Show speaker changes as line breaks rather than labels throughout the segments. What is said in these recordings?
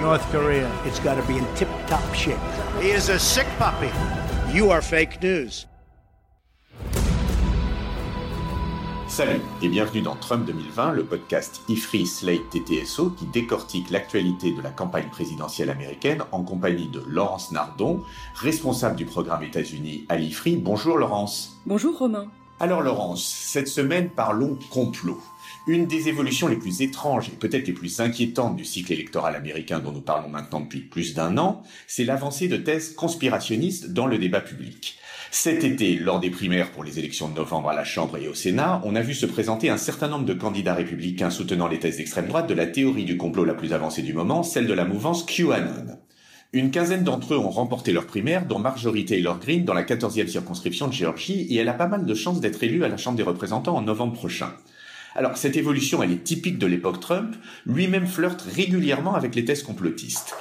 North Korea.
It's got to be in tip top shape.
He is a sick puppy. You are fake news.
Salut et bienvenue dans Trump 2020, le podcast IFRI Slate TTSO qui décortique l'actualité de la campagne présidentielle américaine en compagnie de Laurence Nardon, responsable du programme États-Unis à l'IFRI. Bonjour Laurence.
Bonjour Romain.
Alors Laurence, cette semaine parlons complot. Une des évolutions les plus étranges et peut-être les plus inquiétantes du cycle électoral américain dont nous parlons maintenant depuis plus d'un an, c'est l'avancée de thèses conspirationnistes dans le débat public. Cet été, lors des primaires pour les élections de novembre à la Chambre et au Sénat, on a vu se présenter un certain nombre de candidats républicains soutenant les thèses d'extrême droite de la théorie du complot la plus avancée du moment, celle de la mouvance QAnon. Une quinzaine d'entre eux ont remporté leur primaire, dont Marjorie Taylor Greene dans la 14e circonscription de Géorgie, et elle a pas mal de chances d'être élue à la Chambre des représentants en novembre prochain. Alors, cette évolution, elle est typique de l'époque Trump, lui-même flirte régulièrement avec les thèses complotistes.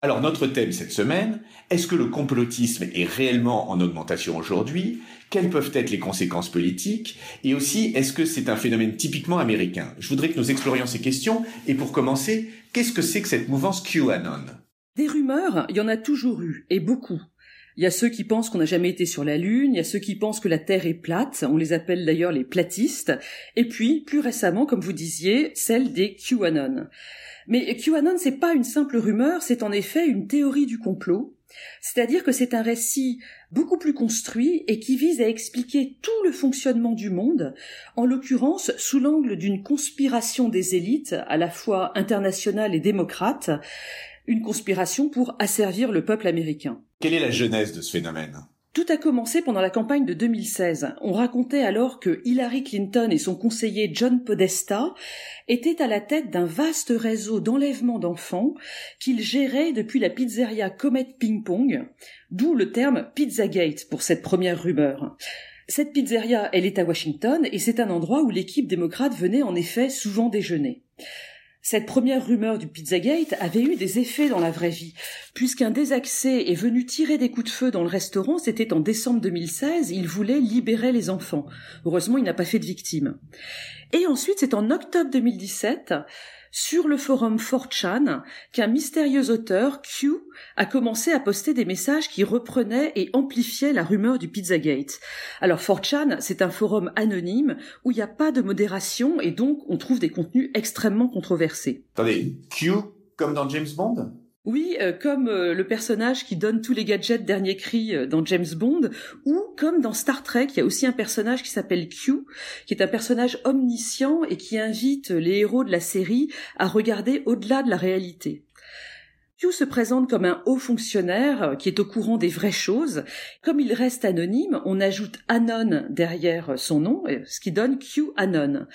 Alors, notre thème cette semaine, est-ce que le complotisme est réellement en augmentation aujourd'hui? Quelles peuvent être les conséquences politiques? Et aussi, est-ce que c'est un phénomène typiquement américain? Je voudrais que nous explorions ces questions, et pour commencer, qu'est-ce que c'est que cette mouvance QAnon?
Des rumeurs, il y en a toujours eu, et beaucoup. Il y a ceux qui pensent qu'on n'a jamais été sur la Lune, il y a ceux qui pensent que la Terre est plate, on les appelle d'ailleurs les platistes, et puis, plus récemment, comme vous disiez, celle des QAnon. Mais QAnon, c'est pas une simple rumeur, c'est en effet une théorie du complot, c'est-à-dire que c'est un récit beaucoup plus construit et qui vise à expliquer tout le fonctionnement du monde, en l'occurrence sous l'angle d'une conspiration des élites, à la fois internationale et démocrate, une conspiration pour asservir le peuple américain.
Quelle est la genèse de ce phénomène?
Tout a commencé pendant la campagne de 2016. On racontait alors que Hillary Clinton et son conseiller John Podesta étaient à la tête d'un vaste réseau d'enlèvement d'enfants qu'ils géraient depuis la pizzeria Comet Ping Pong, d'où le terme Pizzagate pour cette première rumeur. Cette pizzeria, elle est à Washington et c'est un endroit où l'équipe démocrate venait en effet souvent déjeuner. Cette première rumeur du Pizzagate avait eu des effets dans la vraie vie, puisqu'un désaxé est venu tirer des coups de feu dans le restaurant, c'était en décembre 2016, il voulait libérer les enfants. Heureusement, il n'a pas fait de victimes. Et ensuite, c'est en octobre 2017, sur le forum 4chan, qu'un mystérieux auteur, Q, a commencé à poster des messages qui reprenaient et amplifiaient la rumeur du Pizzagate. Alors 4chan, c'est un forum anonyme où il n'y a pas de modération et donc on trouve des contenus extrêmement controversés.
Attendez, Q comme dans James Bond?
Oui, euh, comme euh, le personnage qui donne tous les gadgets dernier cri euh, dans James Bond, ou comme dans Star Trek, il y a aussi un personnage qui s'appelle Q, qui est un personnage omniscient et qui invite les héros de la série à regarder au-delà de la réalité. Q se présente comme un haut fonctionnaire qui est au courant des vraies choses. Comme il reste anonyme, on ajoute Anon derrière son nom, ce qui donne Q Anon.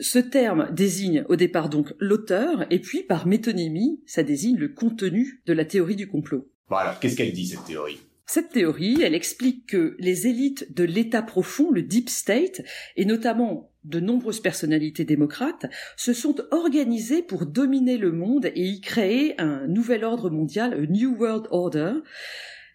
Ce terme désigne au départ donc l'auteur, et puis par métonymie, ça désigne le contenu de la théorie du complot.
Bon alors, qu'est-ce qu'elle dit cette théorie?
Cette théorie, elle explique que les élites de l'État profond, le Deep State, et notamment de nombreuses personnalités démocrates, se sont organisées pour dominer le monde et y créer un nouvel ordre mondial, a New World Order.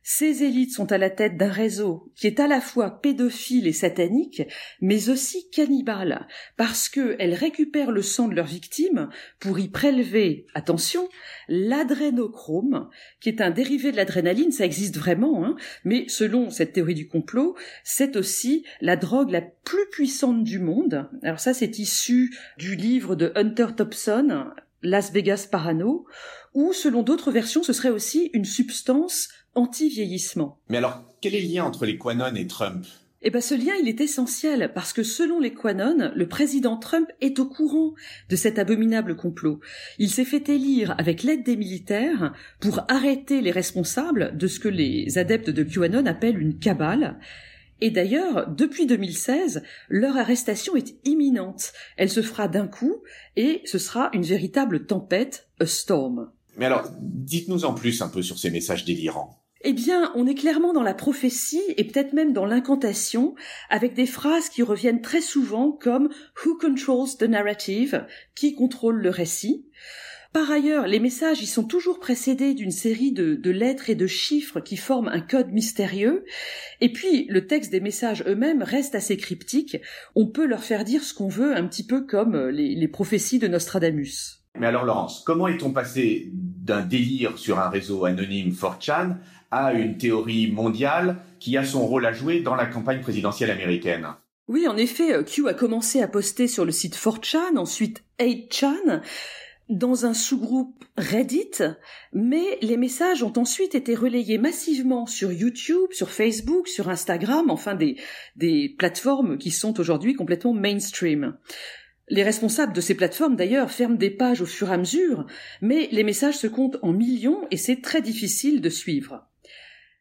Ces élites sont à la tête d'un réseau qui est à la fois pédophile et satanique, mais aussi cannibale, parce qu'elles récupèrent le sang de leurs victimes pour y prélever, attention, l'adrénochrome, qui est un dérivé de l'adrénaline, ça existe vraiment, hein, mais selon cette théorie du complot, c'est aussi la drogue la plus puissante du monde. Alors ça, c'est issu du livre de Hunter Thompson, Las Vegas Parano, ou selon d'autres versions, ce serait aussi une substance anti-vieillissement.
Mais alors, quel est le lien entre les Quanon et Trump?
Eh ben, ce lien, il est essentiel parce que selon les Quanon, le président Trump est au courant de cet abominable complot. Il s'est fait élire avec l'aide des militaires pour arrêter les responsables de ce que les adeptes de QAnon appellent une cabale. Et d'ailleurs, depuis 2016, leur arrestation est imminente. Elle se fera d'un coup et ce sera une véritable tempête, a storm.
Mais alors, dites-nous en plus un peu sur ces messages délirants.
Eh bien, on est clairement dans la prophétie et peut-être même dans l'incantation, avec des phrases qui reviennent très souvent comme Who controls the narrative Qui contrôle le récit par ailleurs, les messages y sont toujours précédés d'une série de, lettres et de chiffres qui forment un code mystérieux. Et puis, le texte des messages eux-mêmes reste assez cryptique. On peut leur faire dire ce qu'on veut, un petit peu comme les, les prophéties de Nostradamus.
Mais alors, Laurence, comment est-on passé d'un délire sur un réseau anonyme 4chan à une théorie mondiale qui a son rôle à jouer dans la campagne présidentielle américaine
Oui, en effet, Q a commencé à poster sur le site 4chan, ensuite 8chan, dans un sous-groupe Reddit, mais les messages ont ensuite été relayés massivement sur YouTube, sur Facebook, sur Instagram, enfin des, des plateformes qui sont aujourd'hui complètement mainstream. Les responsables de ces plateformes, d'ailleurs, ferment des pages au fur et à mesure, mais les messages se comptent en millions et c'est très difficile de suivre.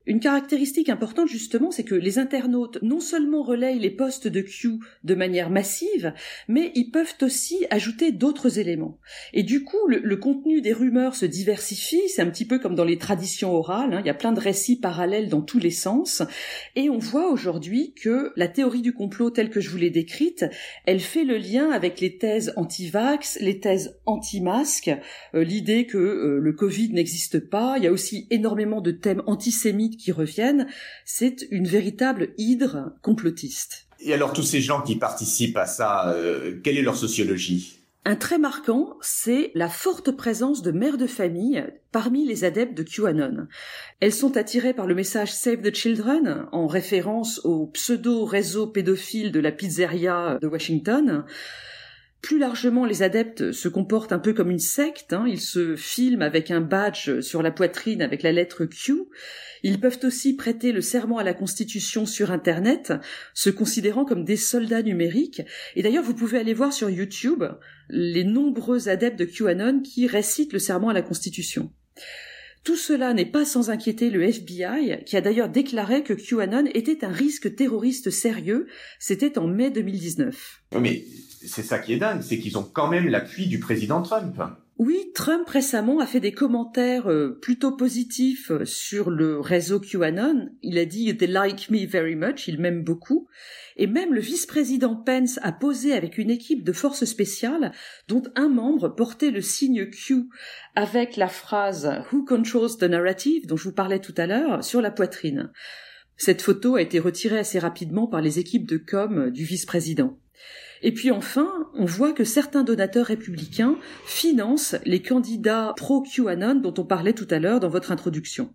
Une caractéristique importante justement, c'est que les internautes non seulement relayent les posts de Q de manière massive, mais ils peuvent aussi ajouter d'autres éléments. Et du coup, le, contenu des rumeurs se diversifie, c'est un petit peu comme dans les traditions orales, hein. il y a plein de récits parallèles dans tous les sens, et on voit aujourd'hui que la théorie du complot telle que je vous l'ai décrite, elle fait le lien avec les thèses anti-vax, les thèses anti-masques, euh, l'idée que euh, le Covid n'existe pas, il y a aussi énormément de thèmes antisémites qui reviennent, c'est une véritable hydre complotiste.
Et alors tous ces gens qui participent à ça, euh, quelle est leur sociologie?
Un trait marquant, c'est la forte présence de mères de famille parmi les adeptes de QAnon. Elles sont attirées par le message Save the Children, en référence au pseudo-réseau pédophile de la pizzeria de Washington, plus largement, les adeptes se comportent un peu comme une secte. Hein. Ils se filment avec un badge sur la poitrine avec la lettre Q. Ils peuvent aussi prêter le serment à la Constitution sur Internet, se considérant comme des soldats numériques. Et d'ailleurs, vous pouvez aller voir sur YouTube les nombreux adeptes de QAnon qui récitent le serment à la Constitution. Tout cela n'est pas sans inquiéter le FBI, qui a d'ailleurs déclaré que QAnon était un risque terroriste sérieux. C'était en mai 2019.
Mais c'est ça qui est dingue, c'est qu'ils ont quand même l'appui du président Trump.
Oui, Trump récemment a fait des commentaires euh, plutôt positifs euh, sur le réseau QAnon. Il a dit They like me very much, il m'aime beaucoup. Et même le vice-président Pence a posé avec une équipe de forces spéciales dont un membre portait le signe Q avec la phrase Who controls the narrative? dont je vous parlais tout à l'heure sur la poitrine. Cette photo a été retirée assez rapidement par les équipes de com du vice-président. Et puis enfin, on voit que certains donateurs républicains financent les candidats pro-QAnon dont on parlait tout à l'heure dans votre introduction.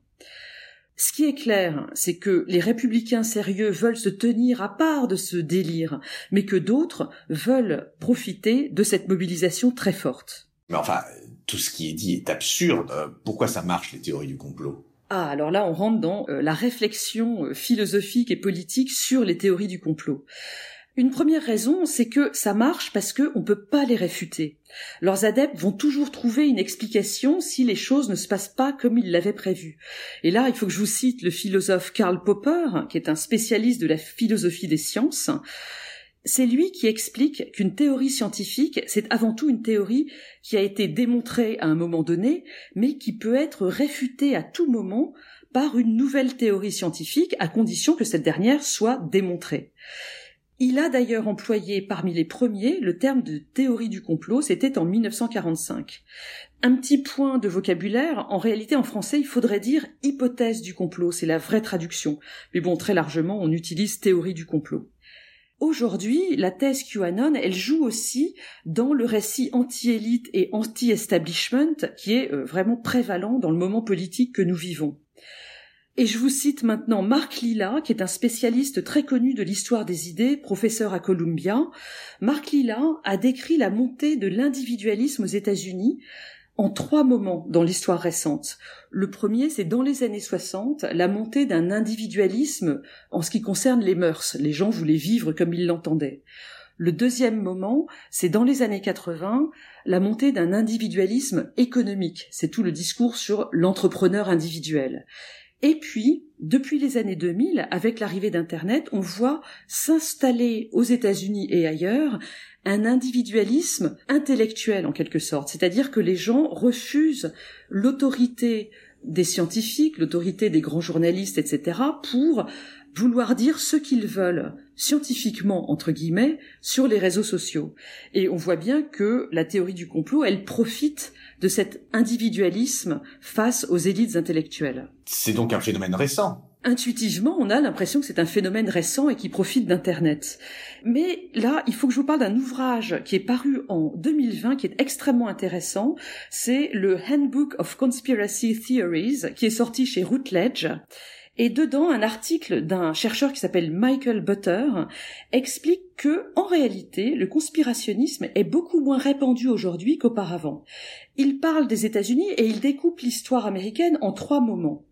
Ce qui est clair, c'est que les républicains sérieux veulent se tenir à part de ce délire, mais que d'autres veulent profiter de cette mobilisation très forte.
Mais enfin, tout ce qui est dit est absurde. Pourquoi ça marche, les théories du complot?
Ah, alors là, on rentre dans euh, la réflexion euh, philosophique et politique sur les théories du complot. Une première raison, c'est que ça marche parce qu'on ne peut pas les réfuter. Leurs adeptes vont toujours trouver une explication si les choses ne se passent pas comme ils l'avaient prévu. Et là, il faut que je vous cite le philosophe Karl Popper, qui est un spécialiste de la philosophie des sciences. C'est lui qui explique qu'une théorie scientifique, c'est avant tout une théorie qui a été démontrée à un moment donné, mais qui peut être réfutée à tout moment par une nouvelle théorie scientifique, à condition que cette dernière soit démontrée. Il a d'ailleurs employé parmi les premiers le terme de théorie du complot, c'était en 1945. Un petit point de vocabulaire, en réalité en français il faudrait dire hypothèse du complot, c'est la vraie traduction. Mais bon, très largement on utilise théorie du complot. Aujourd'hui, la thèse QAnon, elle joue aussi dans le récit anti-élite et anti-establishment qui est euh, vraiment prévalent dans le moment politique que nous vivons. Et je vous cite maintenant Marc Lilla, qui est un spécialiste très connu de l'histoire des idées, professeur à Columbia. Marc Lilla a décrit la montée de l'individualisme aux États-Unis en trois moments dans l'histoire récente. Le premier, c'est dans les années 60, la montée d'un individualisme en ce qui concerne les mœurs. Les gens voulaient vivre comme ils l'entendaient. Le deuxième moment, c'est dans les années 80, la montée d'un individualisme économique. C'est tout le discours sur l'entrepreneur individuel. Et puis, depuis les années 2000, avec l'arrivée d'Internet, on voit s'installer aux États-Unis et ailleurs un individualisme intellectuel en quelque sorte, c'est-à-dire que les gens refusent l'autorité des scientifiques, l'autorité des grands journalistes, etc., pour vouloir dire ce qu'ils veulent scientifiquement entre guillemets sur les réseaux sociaux. Et on voit bien que la théorie du complot, elle profite de cet individualisme face aux élites intellectuelles.
C'est donc un phénomène récent.
Intuitivement, on a l'impression que c'est un phénomène récent et qui profite d'Internet. Mais là, il faut que je vous parle d'un ouvrage qui est paru en 2020, qui est extrêmement intéressant. C'est le Handbook of Conspiracy Theories, qui est sorti chez Routledge et dedans, un article d'un chercheur qui s'appelle Michael Butter explique que, en réalité, le conspirationnisme est beaucoup moins répandu aujourd'hui qu'auparavant. Il parle des États-Unis et il découpe l'histoire américaine en trois moments.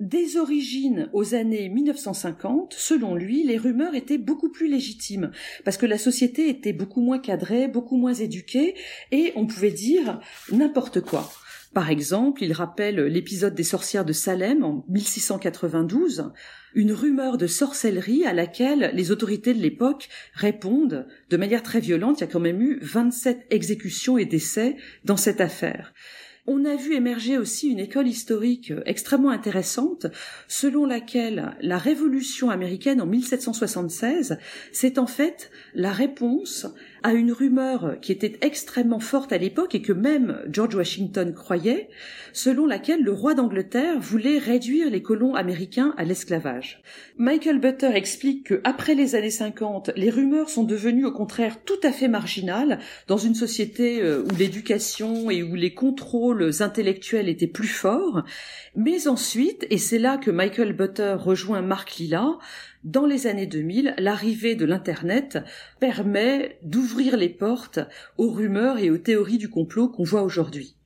Des origines aux années 1950, selon lui, les rumeurs étaient beaucoup plus légitimes, parce que la société était beaucoup moins cadrée, beaucoup moins éduquée, et on pouvait dire n'importe quoi. Par exemple, il rappelle l'épisode des sorcières de Salem en 1692, une rumeur de sorcellerie à laquelle les autorités de l'époque répondent de manière très violente. Il y a quand même eu 27 exécutions et décès dans cette affaire. On a vu émerger aussi une école historique extrêmement intéressante selon laquelle la révolution américaine en 1776, c'est en fait la réponse à une rumeur qui était extrêmement forte à l'époque et que même George Washington croyait, selon laquelle le roi d'Angleterre voulait réduire les colons américains à l'esclavage. Michael Butter explique que après les années 50, les rumeurs sont devenues au contraire tout à fait marginales dans une société euh, où l'éducation et où les contrôles intellectuels étaient plus forts, mais ensuite, et c'est là que Michael Butter rejoint Mark Lilla, dans les années 2000, l'arrivée de l'Internet permet d'ouvrir les portes aux rumeurs et aux théories du complot qu'on voit aujourd'hui.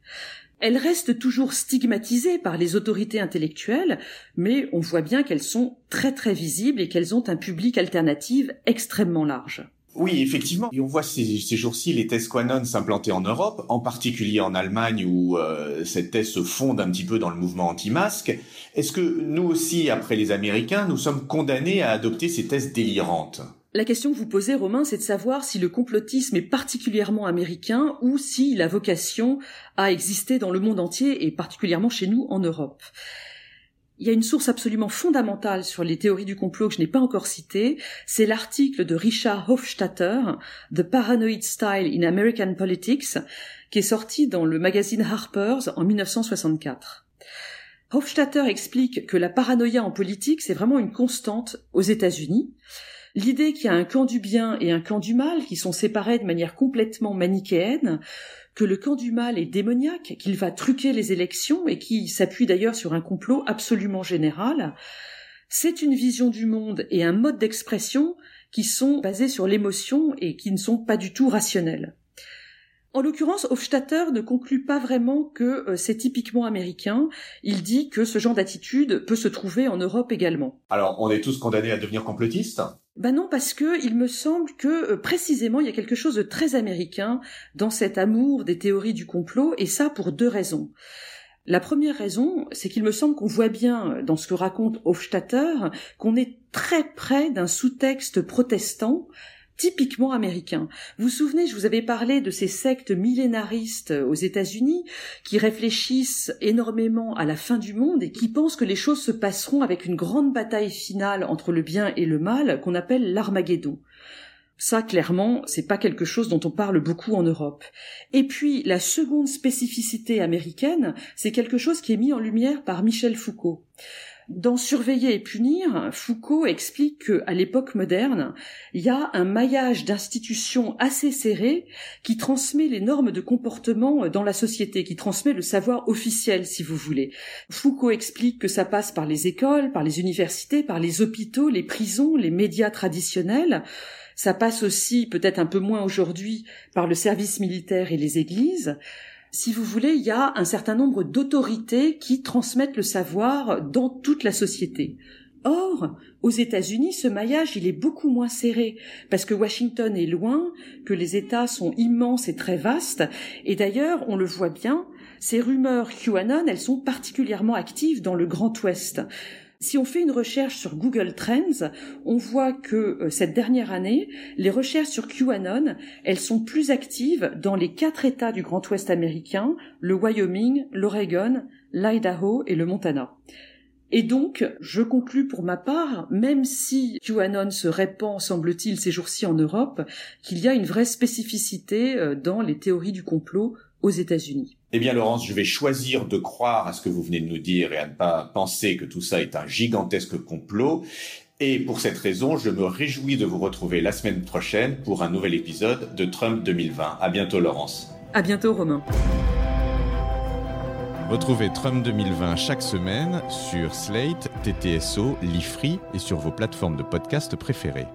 Elles restent toujours stigmatisées par les autorités intellectuelles, mais on voit bien qu'elles sont très très visibles et qu'elles ont un public alternatif extrêmement large.
Oui, effectivement. Et on voit ces, jours-ci les thèses Quanon s'implanter en Europe, en particulier en Allemagne où euh, cette thèse se fonde un petit peu dans le mouvement anti-masque. Est-ce que nous aussi, après les Américains, nous sommes condamnés à adopter ces thèses délirantes?
La question que vous posez, Romain, c'est de savoir si le complotisme est particulièrement américain ou s'il a vocation à exister dans le monde entier et particulièrement chez nous en Europe. Il y a une source absolument fondamentale sur les théories du complot que je n'ai pas encore citée, c'est l'article de Richard Hofstadter, The Paranoid Style in American Politics, qui est sorti dans le magazine Harper's en 1964. Hofstadter explique que la paranoïa en politique, c'est vraiment une constante aux États-Unis. L'idée qu'il y a un camp du bien et un camp du mal qui sont séparés de manière complètement manichéenne, que le camp du mal est démoniaque, qu'il va truquer les élections et qui s'appuie d'ailleurs sur un complot absolument général, c'est une vision du monde et un mode d'expression qui sont basés sur l'émotion et qui ne sont pas du tout rationnels. En l'occurrence, Hofstadter ne conclut pas vraiment que euh, c'est typiquement américain. Il dit que ce genre d'attitude peut se trouver en Europe également.
Alors, on est tous condamnés à devenir complotistes
ben non, parce que il me semble que euh, précisément il y a quelque chose de très américain dans cet amour des théories du complot, et ça pour deux raisons. La première raison, c'est qu'il me semble qu'on voit bien euh, dans ce que raconte Hofstadter qu'on est très près d'un sous-texte protestant typiquement américain. Vous vous souvenez, je vous avais parlé de ces sectes millénaristes aux États-Unis qui réfléchissent énormément à la fin du monde et qui pensent que les choses se passeront avec une grande bataille finale entre le bien et le mal qu'on appelle l'Armageddon. Ça, clairement, c'est pas quelque chose dont on parle beaucoup en Europe. Et puis, la seconde spécificité américaine, c'est quelque chose qui est mis en lumière par Michel Foucault. Dans Surveiller et punir, Foucault explique qu'à l'époque moderne, il y a un maillage d'institutions assez serré qui transmet les normes de comportement dans la société, qui transmet le savoir officiel, si vous voulez. Foucault explique que ça passe par les écoles, par les universités, par les hôpitaux, les prisons, les médias traditionnels. Ça passe aussi, peut-être un peu moins aujourd'hui, par le service militaire et les églises si vous voulez, il y a un certain nombre d'autorités qui transmettent le savoir dans toute la société. Or, aux États-Unis, ce maillage, il est beaucoup moins serré, parce que Washington est loin, que les États sont immenses et très vastes, et d'ailleurs, on le voit bien, Ces rumeurs QAnon, elles sont particulièrement actives dans le Grand Ouest. Si on fait une recherche sur Google Trends, on voit que euh, cette dernière année, les recherches sur QAnon, elles sont plus actives dans les quatre États du Grand Ouest américain, le Wyoming, l'Oregon, l'Idaho et le Montana. Et donc, je conclus pour ma part, même si QAnon se répand, semble-t-il, ces jours-ci en Europe, qu'il y a une vraie spécificité euh, dans les théories du complot aux États-Unis.
Eh bien, Laurence, je vais choisir de croire à ce que vous venez de nous dire et à ne pas penser que tout ça est un gigantesque complot. Et pour cette raison, je me réjouis de vous retrouver la semaine prochaine pour un nouvel épisode de Trump 2020. À bientôt, Laurence.
À bientôt, Romain.
Retrouvez Trump 2020 chaque semaine sur Slate, TTSO, Lifree et sur vos plateformes de podcast préférées.